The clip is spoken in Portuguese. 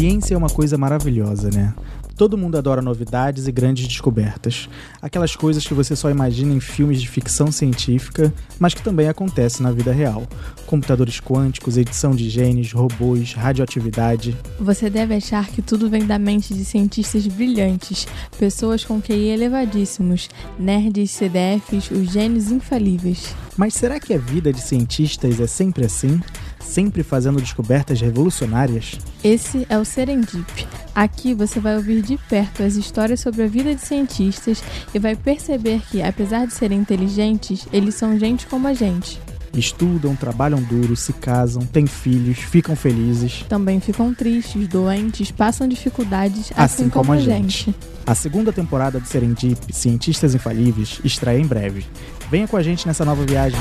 Ciência é uma coisa maravilhosa, né? Todo mundo adora novidades e grandes descobertas. Aquelas coisas que você só imagina em filmes de ficção científica, mas que também acontecem na vida real. Computadores quânticos, edição de genes, robôs, radioatividade. Você deve achar que tudo vem da mente de cientistas brilhantes, pessoas com QI elevadíssimos, nerds, CDFs, os gênios infalíveis. Mas será que a vida de cientistas é sempre assim? Sempre fazendo descobertas revolucionárias? Esse é o Serendip. Aqui você vai ouvir de perto as histórias sobre a vida de cientistas e vai perceber que, apesar de serem inteligentes, eles são gente como a gente. Estudam, trabalham duro, se casam, têm filhos, ficam felizes. Também ficam tristes, doentes, passam dificuldades, Assim assim, como a gente. A segunda temporada do Serendip, Cientistas Infalíveis, estreia em breve. Venha com a gente nessa nova viagem.